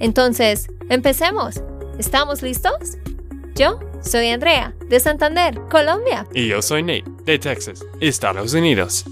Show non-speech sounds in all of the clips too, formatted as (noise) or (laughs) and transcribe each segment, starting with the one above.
Entonces, empecemos. ¿Estamos listos? Yo soy Andrea, de Santander, Colombia. Y yo soy Nate, de Texas, Estados Unidos.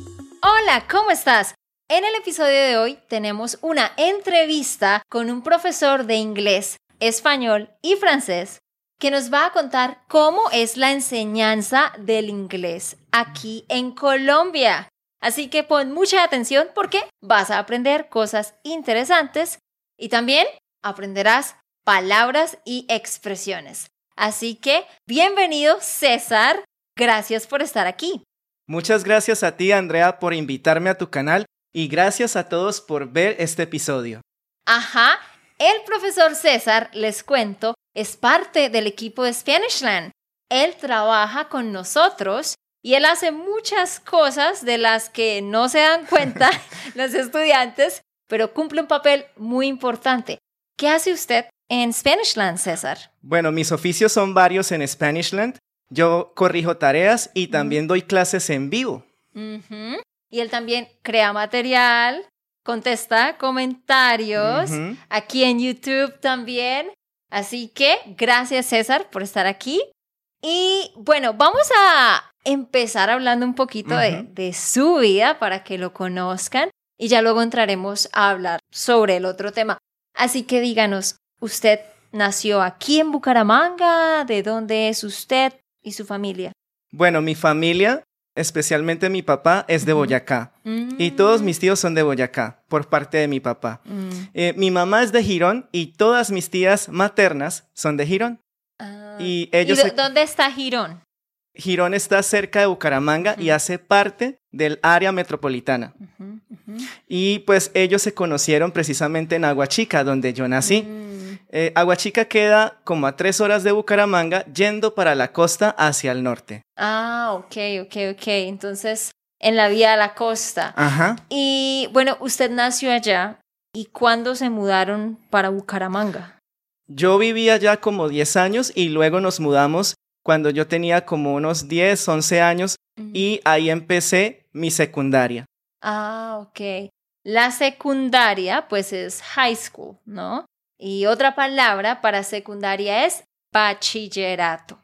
Hola, ¿cómo estás? En el episodio de hoy tenemos una entrevista con un profesor de inglés, español y francés que nos va a contar cómo es la enseñanza del inglés aquí en Colombia. Así que pon mucha atención porque vas a aprender cosas interesantes y también aprenderás palabras y expresiones. Así que, bienvenido César, gracias por estar aquí. Muchas gracias a ti, Andrea, por invitarme a tu canal y gracias a todos por ver este episodio. Ajá, el profesor César, les cuento, es parte del equipo de Spanishland. Él trabaja con nosotros y él hace muchas cosas de las que no se dan cuenta (laughs) los estudiantes, pero cumple un papel muy importante. ¿Qué hace usted en Spanishland, César? Bueno, mis oficios son varios en Spanishland. Yo corrijo tareas y también doy clases en vivo. Y él también crea material, contesta comentarios aquí en YouTube también. Así que gracias César por estar aquí. Y bueno, vamos a empezar hablando un poquito de, de, su vida para que lo conozcan y ya luego entraremos a hablar sobre el otro tema. Así que díganos, ¿usted nació aquí en Bucaramanga? ¿De dónde es usted y su familia? Bueno, mi familia especialmente mi papá, es de Boyacá. Y todos mis tíos son de Boyacá, por parte de mi papá. Mm. Eh, mi mamá es de Girón y todas mis tías maternas son de Girón. Ah. Y ellos... dónde está Girón? Girón está cerca de Bucaramanga y hace parte del área metropolitana. Y pues ellos se conocieron precisamente en Aguachica, donde yo nací. Mm. Eh, Aguachica queda como a tres horas de Bucaramanga yendo para la costa hacia el norte. Ah, ok, ok, ok. Entonces, en la vía a la costa. Ajá. Y bueno, usted nació allá. ¿Y cuándo se mudaron para Bucaramanga? Yo vivía allá como 10 años y luego nos mudamos cuando yo tenía como unos 10, 11 años y ahí empecé mi secundaria. Ah, ok. La secundaria pues es high school, ¿no? Y otra palabra para secundaria es bachillerato.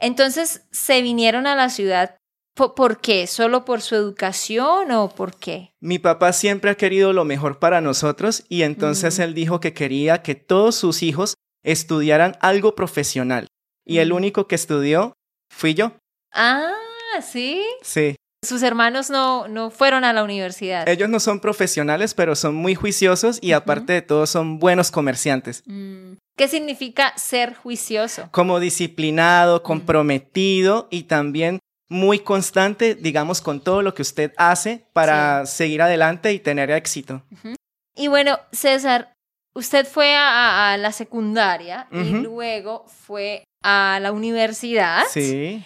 Entonces, ¿se vinieron a la ciudad ¿Por qué? ¿Solo por su educación o por qué? Mi papá siempre ha querido lo mejor para nosotros y entonces él dijo que quería que todos sus hijos estudiaran algo profesional. Y el único que estudió fui yo. Ah, ¿sí? Sí. Sus hermanos no, no fueron a la universidad. Ellos no son profesionales, pero son muy juiciosos y aparte de todo son buenos comerciantes. Mm. ¿Qué significa ser juicioso? Como disciplinado, mm. comprometido y también muy constante, digamos, con todo lo que usted hace para seguir adelante y tener éxito. Y bueno, César, usted fue a, la secundaria y luego fue a la universidad. Sí.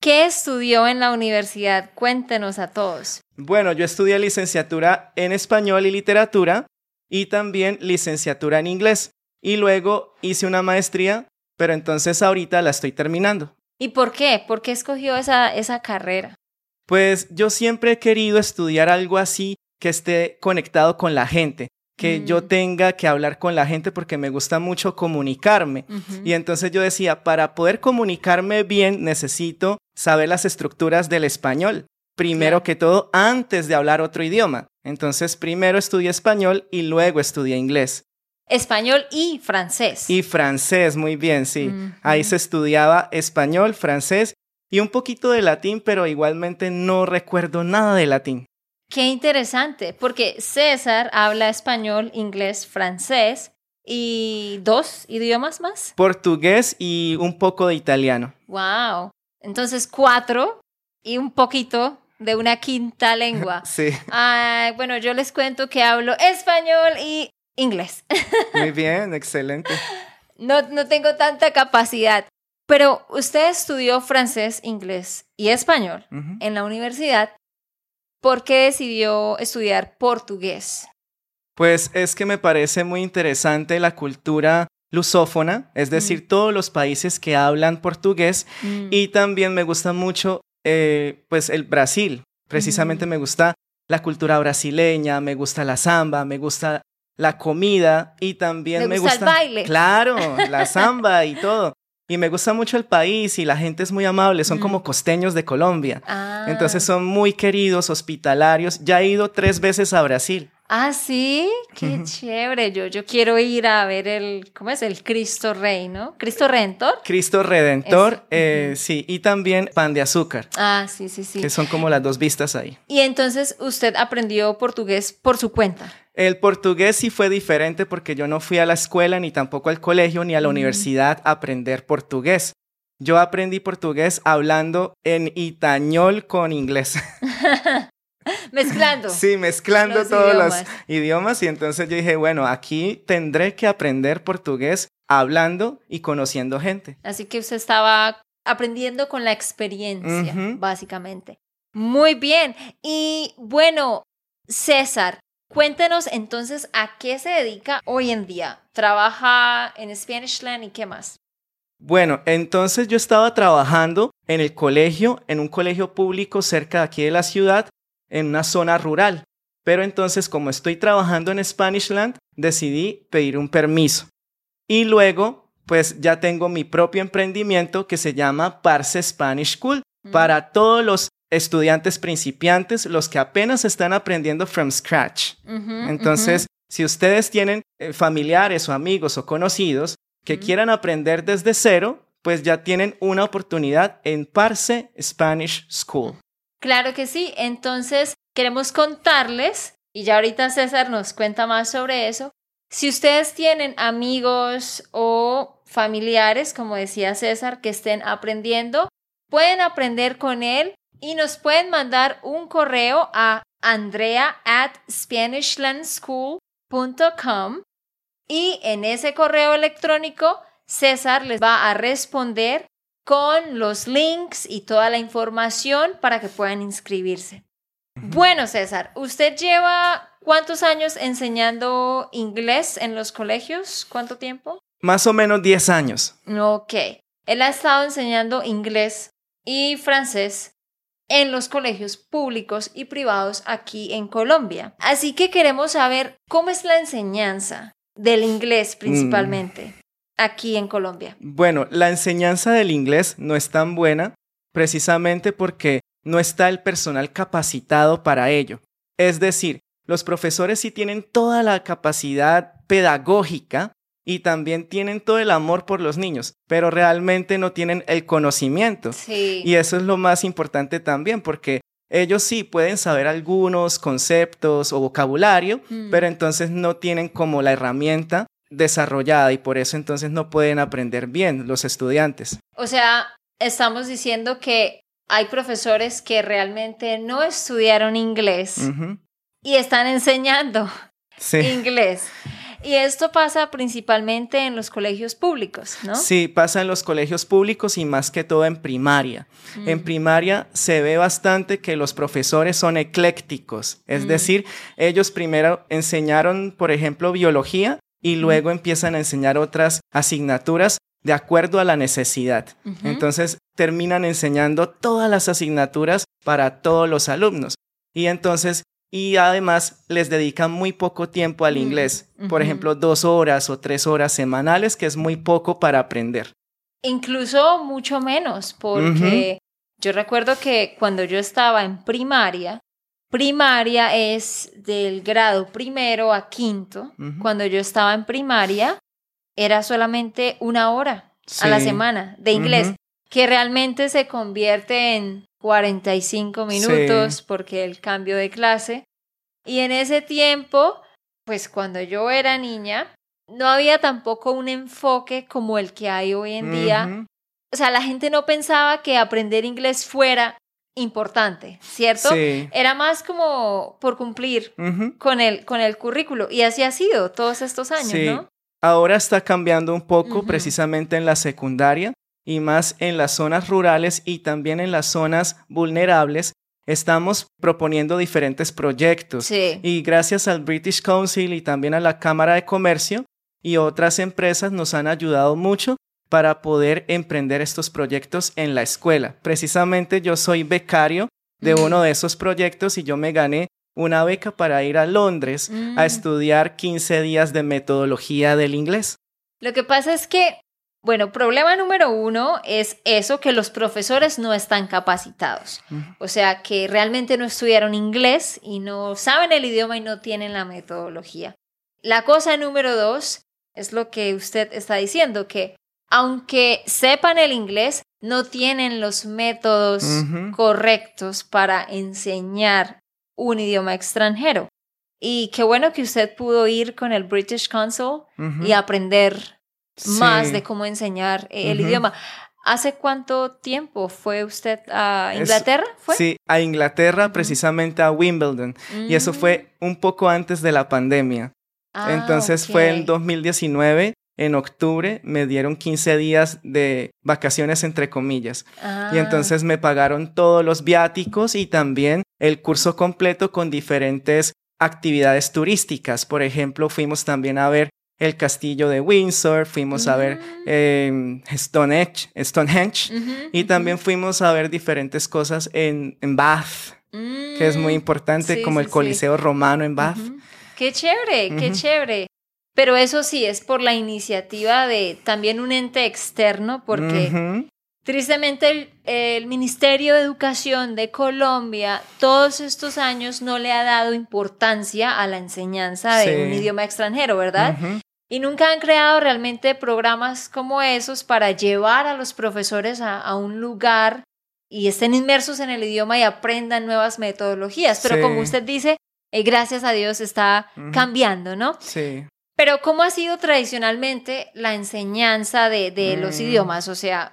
¿Qué estudió en la universidad? Cuéntenos a todos. Bueno, yo estudié licenciatura en español y literatura y también licenciatura en inglés. Y luego hice una maestría, pero entonces ahorita la estoy terminando. ¿Y por qué? ¿Por qué escogió esa, esa carrera? Pues yo siempre he querido estudiar algo así que esté conectado con la gente que yo mm. tenga que hablar con la gente porque me gusta mucho comunicarme. Y entonces yo decía, para poder comunicarme bien necesito saber las estructuras del español. Primero que todo, antes de hablar otro idioma. Entonces, primero estudié español y luego estudié inglés. Español y francés. Y francés, muy bien, sí. Ahí se estudiaba español, francés y un poquito de latín, pero igualmente no recuerdo nada de latín. Qué interesante, porque César habla español, inglés, francés y dos idiomas más. Portugués y un poco de italiano. Wow. Entonces cuatro y un poquito de una quinta lengua. (laughs) sí. bueno, yo les cuento que hablo español y inglés. (laughs) Muy bien, excelente. No, no tengo tanta capacidad. Pero usted estudió francés, inglés y español en la universidad. ¿Por qué decidió estudiar portugués? Pues es que me parece muy interesante la cultura lusófona, es decir, todos los países que hablan portugués Mm. y también me gusta mucho eh, pues el Brasil, precisamente me gusta la cultura brasileña, me gusta la samba, me gusta la comida y también ¿Le me gusta el gusta baile? claro, la (laughs) samba y todo. Y me gusta mucho el país y la gente es muy amable, son Mm. como costeños de Colombia. Ah. Entonces son muy queridos, hospitalarios. Ya he ido tres veces a Brasil. Ah, sí, qué chévere. Yo, yo quiero ir a ver el, ¿cómo es? El Cristo Rey, ¿no? Cristo Redentor. Cristo Redentor, eh, sí, y también pan de azúcar, Ah, sí, sí, sí. que son como las dos vistas ahí. Y entonces usted aprendió portugués por su cuenta. El portugués sí fue diferente porque yo no fui a la escuela ni tampoco al colegio ni a la Mm. universidad a aprender portugués. Yo aprendí portugués hablando en itañol con inglés. (laughs) (laughs) Mezclando. Sí, mezclando Los todos los idiomas. y entonces yo dije, bueno, aquí tendré que aprender portugués hablando y conociendo gente. Así que usted estaba aprendiendo con la experiencia, básicamente. Muy bien. Y bueno, César, cuéntenos entonces a qué se dedica hoy en día. ¿Trabaja en Spanishland y qué más? Bueno, entonces yo estaba trabajando en el colegio, en un colegio público cerca de aquí de la ciudad, en una zona rural. Pero entonces, como estoy trabajando en Spanishland, decidí pedir un permiso. Y luego, pues ya tengo mi propio emprendimiento que se llama Parse Spanish School Mm. para todos los estudiantes principiantes, los que apenas están aprendiendo from scratch. Entonces, si ustedes tienen eh, familiares o amigos o conocidos que quieran aprender desde cero, pues ya tienen una oportunidad en Parse Spanish School. Claro que sí. Entonces, queremos contarles, y ya ahorita César nos cuenta más sobre eso, si ustedes tienen amigos o familiares, como decía César, que estén aprendiendo, pueden aprender con él y nos pueden mandar un correo a andrea at spanishlandschool.com y en ese correo electrónico César les va a responder con los links y toda la información para que puedan inscribirse. Bueno, César, ¿usted lleva cuántos años enseñando inglés en los colegios? ¿Cuánto tiempo? Más o menos 10 años. Ok. Él ha estado enseñando inglés y francés en los colegios públicos y privados aquí en Colombia. Así que queremos saber cómo es la enseñanza del inglés principalmente aquí en Colombia. Bueno, la enseñanza del inglés no es tan buena precisamente porque no está el personal capacitado para ello. Es decir, los profesores sí tienen toda la capacidad pedagógica y también tienen todo el amor por los niños, pero realmente no tienen el conocimiento. Sí. Y eso es lo más importante también, porque ellos sí pueden saber algunos conceptos o vocabulario, Mm. pero entonces no tienen como la herramienta desarrollada y por eso entonces no pueden aprender bien los estudiantes. O sea, estamos diciendo que hay profesores que realmente no estudiaron inglés y están enseñando Sí. (laughs) inglés. Y esto pasa principalmente en los colegios públicos, ¿no? Sí, pasa en los colegios públicos y más que todo en primaria. En primaria se ve bastante que los profesores son eclécticos, es Mm. decir, ellos primero enseñaron, por ejemplo, biología y luego empiezan a enseñar otras asignaturas de acuerdo a la necesidad. Entonces terminan enseñando todas las asignaturas para todos los alumnos. Y entonces, y además les dedican muy poco tiempo al Mm, inglés. Por ejemplo, dos horas o tres horas semanales, que es muy poco para aprender. Incluso mucho menos, porque yo recuerdo que cuando yo estaba en primaria, primaria es del grado primero a quinto. Cuando yo estaba en primaria, era solamente una hora a la semana de inglés, que realmente se convierte en 45 minutos Sí. porque el cambio de clase. Y en ese tiempo, pues cuando yo era niña, no había tampoco un enfoque como el que hay hoy en día. O sea, la gente no pensaba que aprender inglés fuera importante, ¿cierto? Sí. Era más como por cumplir con el, con el currículo. Y así ha sido todos estos años, Sí. ¿no? Ahora está cambiando un poco precisamente en la secundaria y más en las zonas rurales y también en las zonas vulnerables. Estamos proponiendo diferentes proyectos Sí. y gracias al British Council y también a la Cámara de Comercio y otras empresas nos han ayudado mucho para poder emprender estos proyectos en la escuela. Precisamente yo soy becario de Mm. uno de esos proyectos y yo me gané una beca para ir a Londres Mm. a estudiar 15 días de metodología del inglés. Lo que pasa es que, bueno, problema número uno es eso, que los profesores no están capacitados. O sea, que realmente no estudiaron inglés y no saben el idioma y no tienen la metodología. La cosa número dos es lo que usted está diciendo, que aunque sepan el inglés, no tienen los métodos correctos para enseñar un idioma extranjero. Y qué bueno que usted pudo ir con el British Council y aprender más de cómo enseñar eh, el idioma. ¿Hace cuánto tiempo fue usted a Inglaterra? ¿Fue? Sí, a Inglaterra, precisamente a Wimbledon. Y eso Mm. fue un poco antes de la pandemia. Ah, Entonces fue en ok. 2019, en octubre, me dieron 15 días de vacaciones entre comillas. Ah, Y entonces me pagaron todos los viáticos y también el curso completo con diferentes actividades turísticas. Por ejemplo, fuimos también a ver el castillo de Windsor, fuimos a ver Mm. eh, Stonehenge, Stonehenge y también fuimos a ver diferentes cosas en, en Bath, que es muy Mm, importante, sí, como sí, el sí. Coliseo Romano en Bath. Qué chévere, qué chévere. Pero eso sí, es por la iniciativa de también un ente externo, porque Tristemente, el, el Ministerio de Educación de Colombia todos estos años no le ha dado importancia a la enseñanza de Sí. un idioma extranjero, ¿verdad? Y nunca han creado realmente programas como esos para llevar a los profesores a, a un lugar y estén inmersos en el idioma y aprendan nuevas metodologías. Pero Sí. como usted dice, eh, gracias a Dios está cambiando, ¿no? Sí. Pero ¿cómo ha sido tradicionalmente la enseñanza de, de los Mm. idiomas? O sea,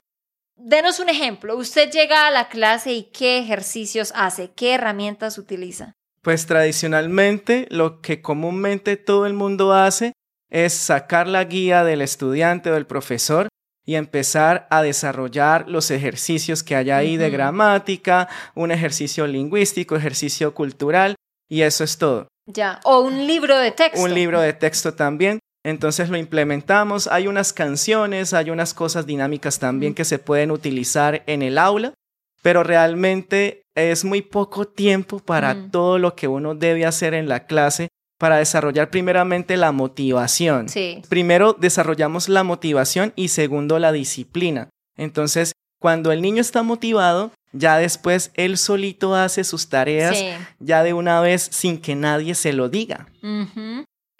denos un ejemplo. Usted llega a la clase y qué ejercicios hace, qué herramientas utiliza. Pues tradicionalmente lo que comúnmente todo el mundo hace es sacar la guía del estudiante o del profesor y empezar a desarrollar los ejercicios que hay ahí de gramática, un ejercicio lingüístico, ejercicio cultural y eso es todo. Ya. O un libro de texto. Un libro de texto también. Entonces lo implementamos. Hay unas canciones, hay unas cosas dinámicas también que se pueden utilizar en el aula, pero realmente es muy poco tiempo para Mm. todo lo que uno debe hacer en la clase para desarrollar primeramente la motivación. Sí. Primero desarrollamos la motivación y segundo la disciplina. Entonces, cuando el niño está motivado, ya después él solito hace sus tareas Sí. ya de una vez sin que nadie se lo diga.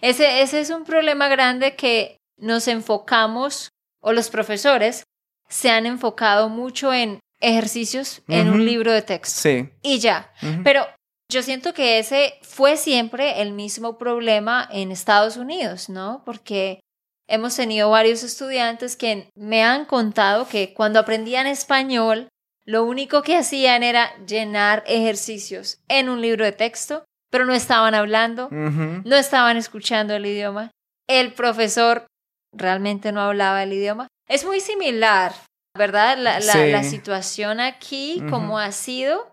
Ese, ese es un problema grande que nos enfocamos, o los profesores se han enfocado mucho en ejercicios en un libro de texto. Sí. Y ya. Pero yo siento que ese fue siempre el mismo problema en Estados Unidos, ¿no? Porque hemos tenido varios estudiantes que me han contado que cuando aprendían español, lo único que hacían era llenar ejercicios en un libro de texto, pero no estaban hablando, no estaban escuchando el idioma. El profesor realmente no hablaba el idioma. Es muy similar, ¿verdad? La, la- Sí. la situación aquí, como ha sido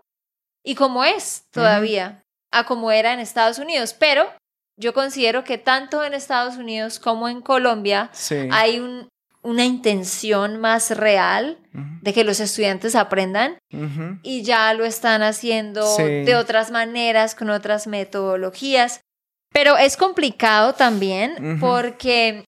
y como es todavía, a como era en Estados Unidos. Pero yo considero que tanto en Estados Unidos como en Colombia Sí. hay un- una intención más real de que los estudiantes aprendan y ya lo están haciendo Sí. de otras maneras, con otras metodologías. Pero es complicado también porque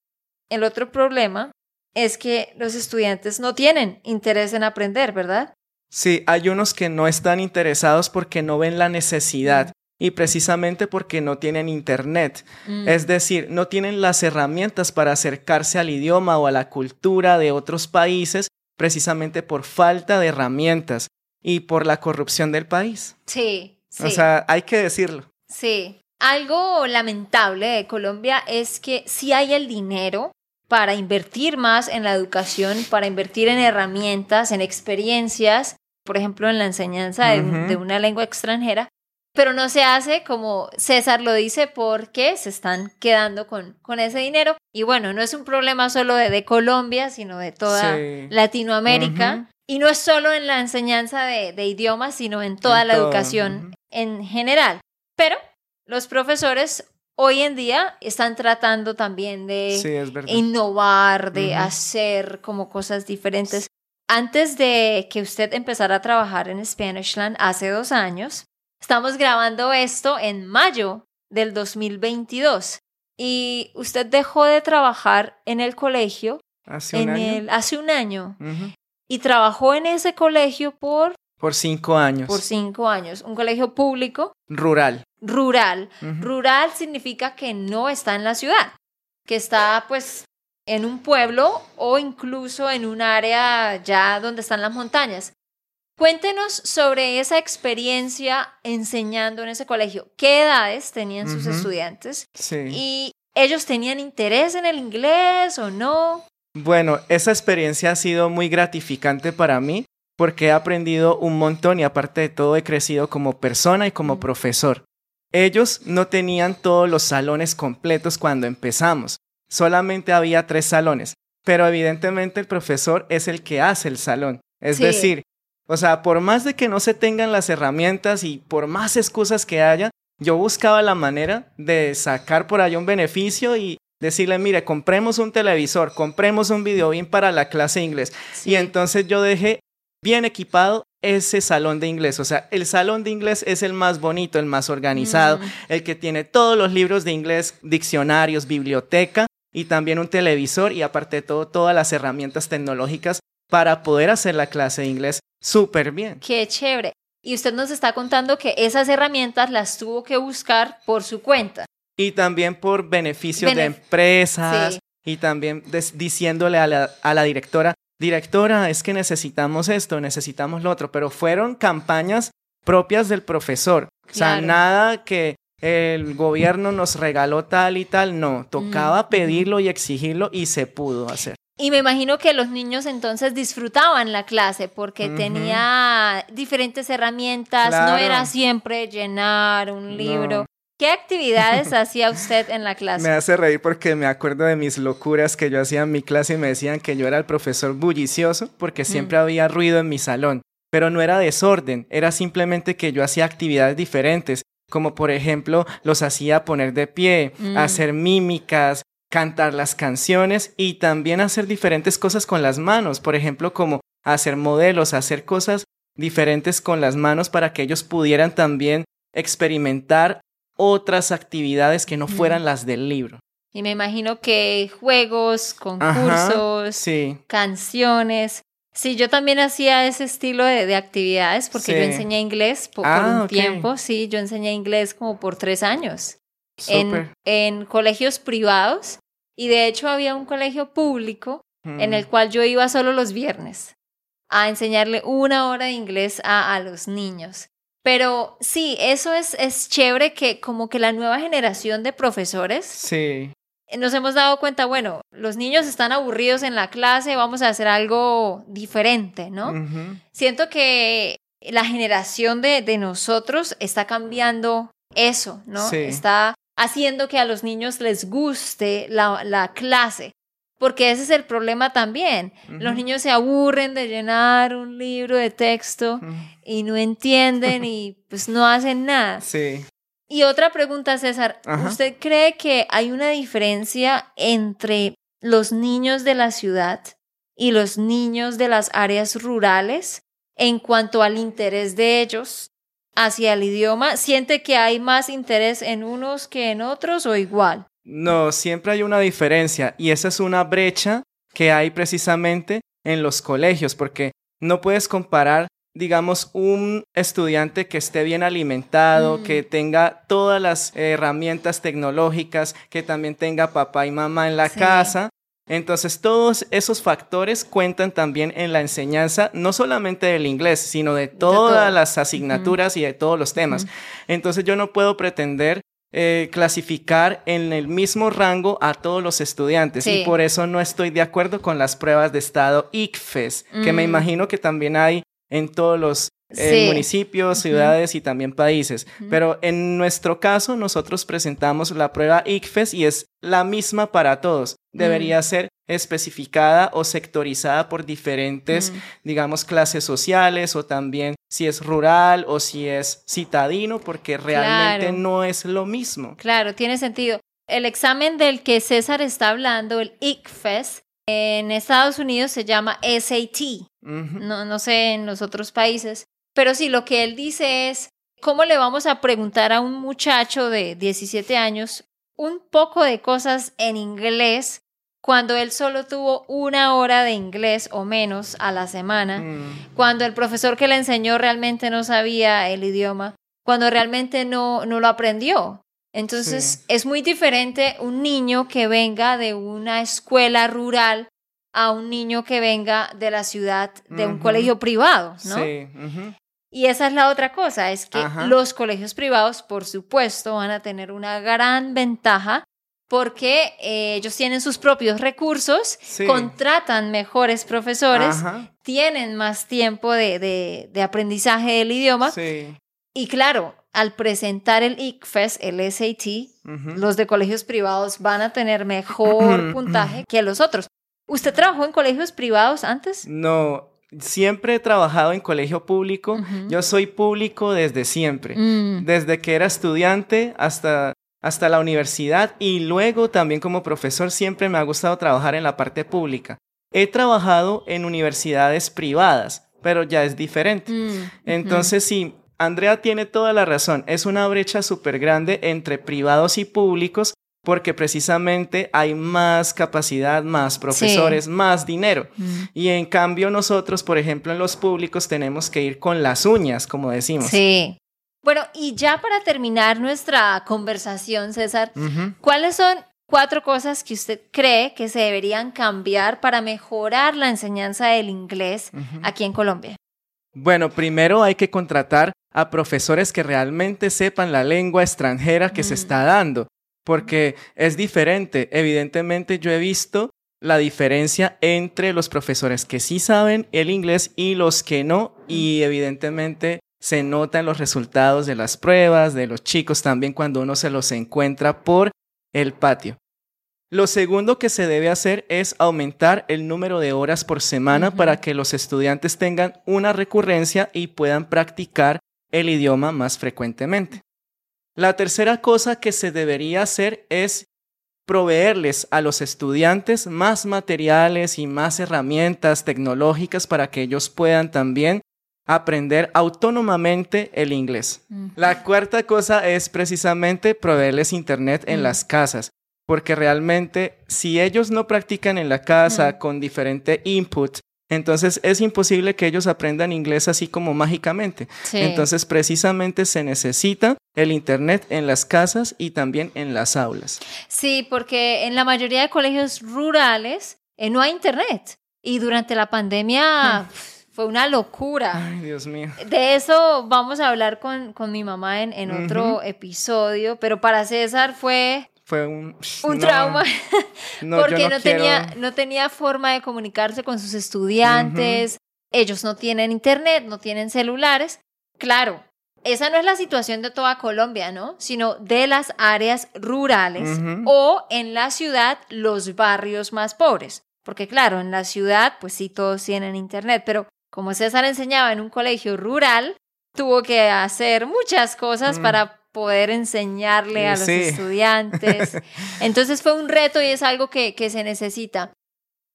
el otro problema es que los estudiantes no tienen interés en aprender, ¿verdad? Sí, hay unos que no están interesados porque no ven la necesidad y precisamente porque no tienen internet. Mm. Es decir, no tienen las herramientas para acercarse al idioma o a la cultura de otros países precisamente por falta de herramientas y por la corrupción del país. Sí, sí. O sea, hay que decirlo. Sí. Algo lamentable de Colombia es que sí hay el dinero para invertir más en la educación, para invertir en herramientas, en experiencias, por ejemplo, en la enseñanza de, de una lengua extranjera, pero no se hace como César lo dice porque se están quedando con, con ese dinero. Y bueno, no es un problema solo de, de Colombia, sino de toda Latinoamérica. Y no es solo en la enseñanza de, de idiomas, sino en toda la educación en general. Pero los profesores hoy en día están tratando también de innovar, de hacer como cosas diferentes. Antes de que usted empezara a trabajar en Spanishland hace dos años, Estamos grabando esto en mayo del 2022 y usted dejó de trabajar en el colegio hace un año, el, hace un año y trabajó en ese colegio por... Por cinco años. Por cinco años. Un colegio público. Rural. Rural. Rural significa que no está en la ciudad, que está pues en un pueblo o incluso en un área ya donde están las montañas. Cuéntenos sobre esa experiencia enseñando en ese colegio. ¿Qué edades tenían sus estudiantes? Sí. ¿Y ellos tenían interés en el inglés o no? Bueno, esa experiencia ha sido muy gratificante para mí porque he aprendido un montón y aparte de todo he crecido como persona y como profesor. Ellos no tenían todos los salones completos cuando empezamos, solamente había tres salones, pero evidentemente el profesor es el que hace el salón. Es decir, o sea, por más de que no se tengan las herramientas y por más excusas que haya, yo buscaba la manera de sacar por allá un beneficio y decirle, mire, compremos un televisor, compremos un video bien para la clase de inglés. Y entonces yo dejé bien equipado ese salón de inglés. O sea, el salón de inglés es el más bonito, el más organizado, el que tiene todos los libros de inglés, diccionarios, biblioteca y también un televisor y aparte de todo, todas las herramientas tecnológicas para poder hacer la clase de inglés súper bien. Qué chévere. Y usted nos está contando que esas herramientas las tuvo que buscar por su cuenta. Y también por beneficios de empresas. Y también diciéndole a la, a la directora, directora, es que necesitamos esto, necesitamos lo otro. Pero fueron campañas propias del profesor. O sea, nada que el gobierno nos regaló tal y tal, no, tocaba pedirlo y exigirlo y se pudo hacer. Y me imagino que los niños entonces disfrutaban la clase porque tenía diferentes herramientas, no era siempre llenar un libro. ¿Qué actividades (laughs) hacía usted en la clase? Me hace reír porque me acuerdo de mis locuras que yo hacía en mi clase y me decían que yo era el profesor bullicioso porque siempre había ruido en mi salón. Pero no era desorden, era simplemente que yo hacía actividades diferentes, como por ejemplo los hacía poner de pie, mm. hacer mímicas, cantar las canciones y también hacer diferentes cosas con las manos, por ejemplo, como hacer modelos, hacer cosas diferentes con las manos para que ellos pudieran también experimentar otras actividades que no fueran las del libro. Y me imagino que juegos, concursos, canciones. Sí, yo también hacía ese estilo de, actividades porque yo enseñé inglés por, ah, un tiempo. Sí, yo enseñé inglés como por tres años en, en, colegios privados y de hecho había un colegio público en el mm. cual yo iba solo los viernes a enseñarle una hora de inglés a, a los niños. Pero sí, eso es, es chévere que como que la nueva generación de profesores sí. nos hemos dado cuenta, bueno, los niños están aburridos en la clase, vamos a hacer algo diferente, ¿no? Siento que la generación de, de, nosotros está cambiando eso, ¿no? Sí. Está haciendo que a los niños les guste la, clase. Porque ese es el problema también. Los niños se aburren de llenar un libro de texto y no entienden y (laughs) pues no hacen nada. Sí. Y otra pregunta, César. ¿Usted cree que hay una diferencia entre los niños de la ciudad y los niños de las áreas rurales en cuanto al interés de ellos hacia el idioma? ¿Siente que hay más interés en unos que en otros o igual? No, siempre hay una diferencia y esa es una brecha que hay precisamente en los colegios, porque no puedes comparar, digamos, un estudiante que esté bien alimentado, mm. que tenga todas las herramientas tecnológicas, que también tenga papá y mamá en la casa, entonces, todos esos factores cuentan también en la enseñanza, no solamente del inglés, sino de todas las asignaturas y de todos los temas. Entonces, yo no puedo pretender eh, clasificar en el mismo rango a todos los estudiantes y por eso no estoy de acuerdo con las pruebas de estado ICFES, que me mm. imagino que también hay en todos los eh, Sí. municipios, ciudades y también países. Pero en nuestro caso, nosotros presentamos la prueba ICFES y es la misma para todos. Debería ser especificada o sectorizada por diferentes, digamos, clases sociales o también si es rural o si es citadino, porque realmente Claro. no es lo mismo. Claro, tiene sentido. El examen del que César está hablando, el ICFES, en Estados Unidos se llama SAT. No, no sé en los otros países. Pero sí, lo que él dice es, ¿cómo le vamos a preguntar a un muchacho de 17 años un poco de cosas en inglés cuando él solo tuvo una hora de inglés o menos a la semana? Mm, Cuando el profesor que le enseñó realmente no sabía el idioma, cuando realmente no, no lo aprendió. Entonces Sí. es muy diferente un niño que venga de una escuela rural a un niño que venga de la ciudad, de un colegio privado, ¿no? Sí. Y esa es la otra cosa, es que Ajá. los colegios privados, por supuesto, van a tener una gran ventaja porque eh, ellos tienen sus propios recursos, Sí. contratan mejores profesores, Ajá. tienen más tiempo de, de- de aprendizaje del idioma. Sí. Y claro, al presentar el ICFES, el SAT, los de colegios privados van a tener mejor (clears throat) puntaje que los otros. ¿Usted trabajó en colegios privados antes? No, siempre he trabajado en colegio público. Yo soy público desde siempre. Mm, Desde que era estudiante hasta, hasta la universidad y luego también como profesor siempre me ha gustado trabajar en la parte pública. He trabajado en universidades privadas, pero ya es diferente. mm, Entonces, sí, Andrea tiene toda la razón. Es una brecha súper grande entre privados y públicos porque precisamente hay más capacidad, más profesores, más dinero. mm. Y en cambio nosotros, por ejemplo, en los públicos tenemos que ir con las uñas, como decimos. Sí. Bueno, y ya para terminar nuestra conversación, César. ¿cuáles son cuatro cosas que usted cree que se deberían cambiar para mejorar la enseñanza del inglés aquí en Colombia? Bueno, primero hay que contratar a profesores que realmente sepan la lengua extranjera que se Mm. está dando, porque es diferente. Evidentemente yo he visto la diferencia entre los profesores que sí saben el inglés y los que no, y evidentemente se notan los resultados de las pruebas, de los chicos también cuando uno se los encuentra por el patio. Lo segundo que se debe hacer es aumentar el número de horas por semana para que los estudiantes tengan una recurrencia y puedan practicar el idioma más frecuentemente. La tercera cosa que se debería hacer es proveerles a los estudiantes más materiales y más herramientas tecnológicas para que ellos puedan también aprender autónomamente el inglés. La cuarta cosa es precisamente proveerles internet en Mm. las casas, porque realmente si ellos no practican en la casa Mm. con diferente input, entonces es imposible que ellos aprendan inglés así como mágicamente. Sí. Entonces precisamente se necesita el internet en las casas y también en las aulas. Sí, porque en la mayoría de colegios rurales eh, no hay internet. Y durante la pandemia pf, fue una locura. Ay, Dios mío. De eso vamos a hablar con, con mi mamá en, en otro Ujú. episodio, pero para César fue Fue un, un no, trauma (laughs) no, porque no, quiero- tenía, no tenía forma de comunicarse con sus estudiantes, ellos no tienen internet, no tienen celulares. Claro, esa no es la situación de toda Colombia, ¿no? Sino de las áreas rurales Ujú. o en la ciudad los barrios más pobres. Porque claro, en la ciudad pues sí todos tienen internet, pero como César enseñaba en un colegio rural, tuvo que hacer muchas cosas Mm. para poder enseñarle a los Sí. estudiantes. (laughs) Entonces fue un reto y es algo que, que se necesita.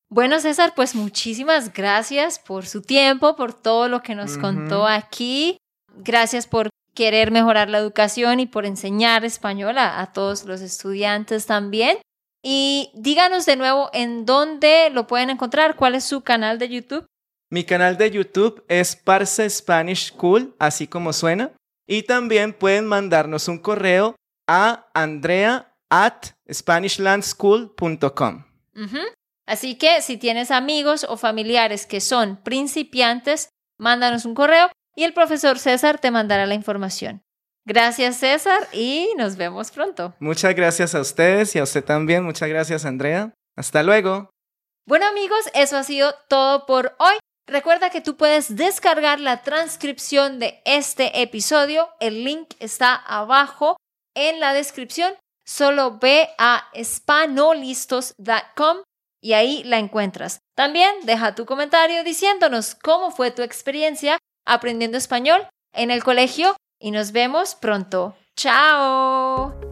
Bueno, César, pues muchísimas gracias por su tiempo, por todo lo que nos contó aquí. Gracias por querer mejorar la educación y por enseñar español a, a todos los estudiantes también. Y díganos de nuevo en dónde lo pueden encontrar, cuál es su canal de YouTube. Mi canal de YouTube es Parse Spanish School, así como suena. Y también pueden mandarnos un correo a andrea at spanishlandschool.com. Así que si tienes amigos o familiares que son principiantes, mándanos un correo y el profesor César te mandará la información. Gracias César y nos vemos pronto. Muchas gracias a ustedes y a usted también. Muchas gracias, Andrea. Hasta luego. Bueno amigos, eso ha sido todo por hoy. Recuerda que tú puedes descargar la transcripción de este episodio. El link está abajo en la descripción. Solo ve a espanolistos.com y ahí la encuentras. También deja tu comentario diciéndonos cómo fue tu experiencia aprendiendo español en el colegio y nos vemos pronto. ¡Chao!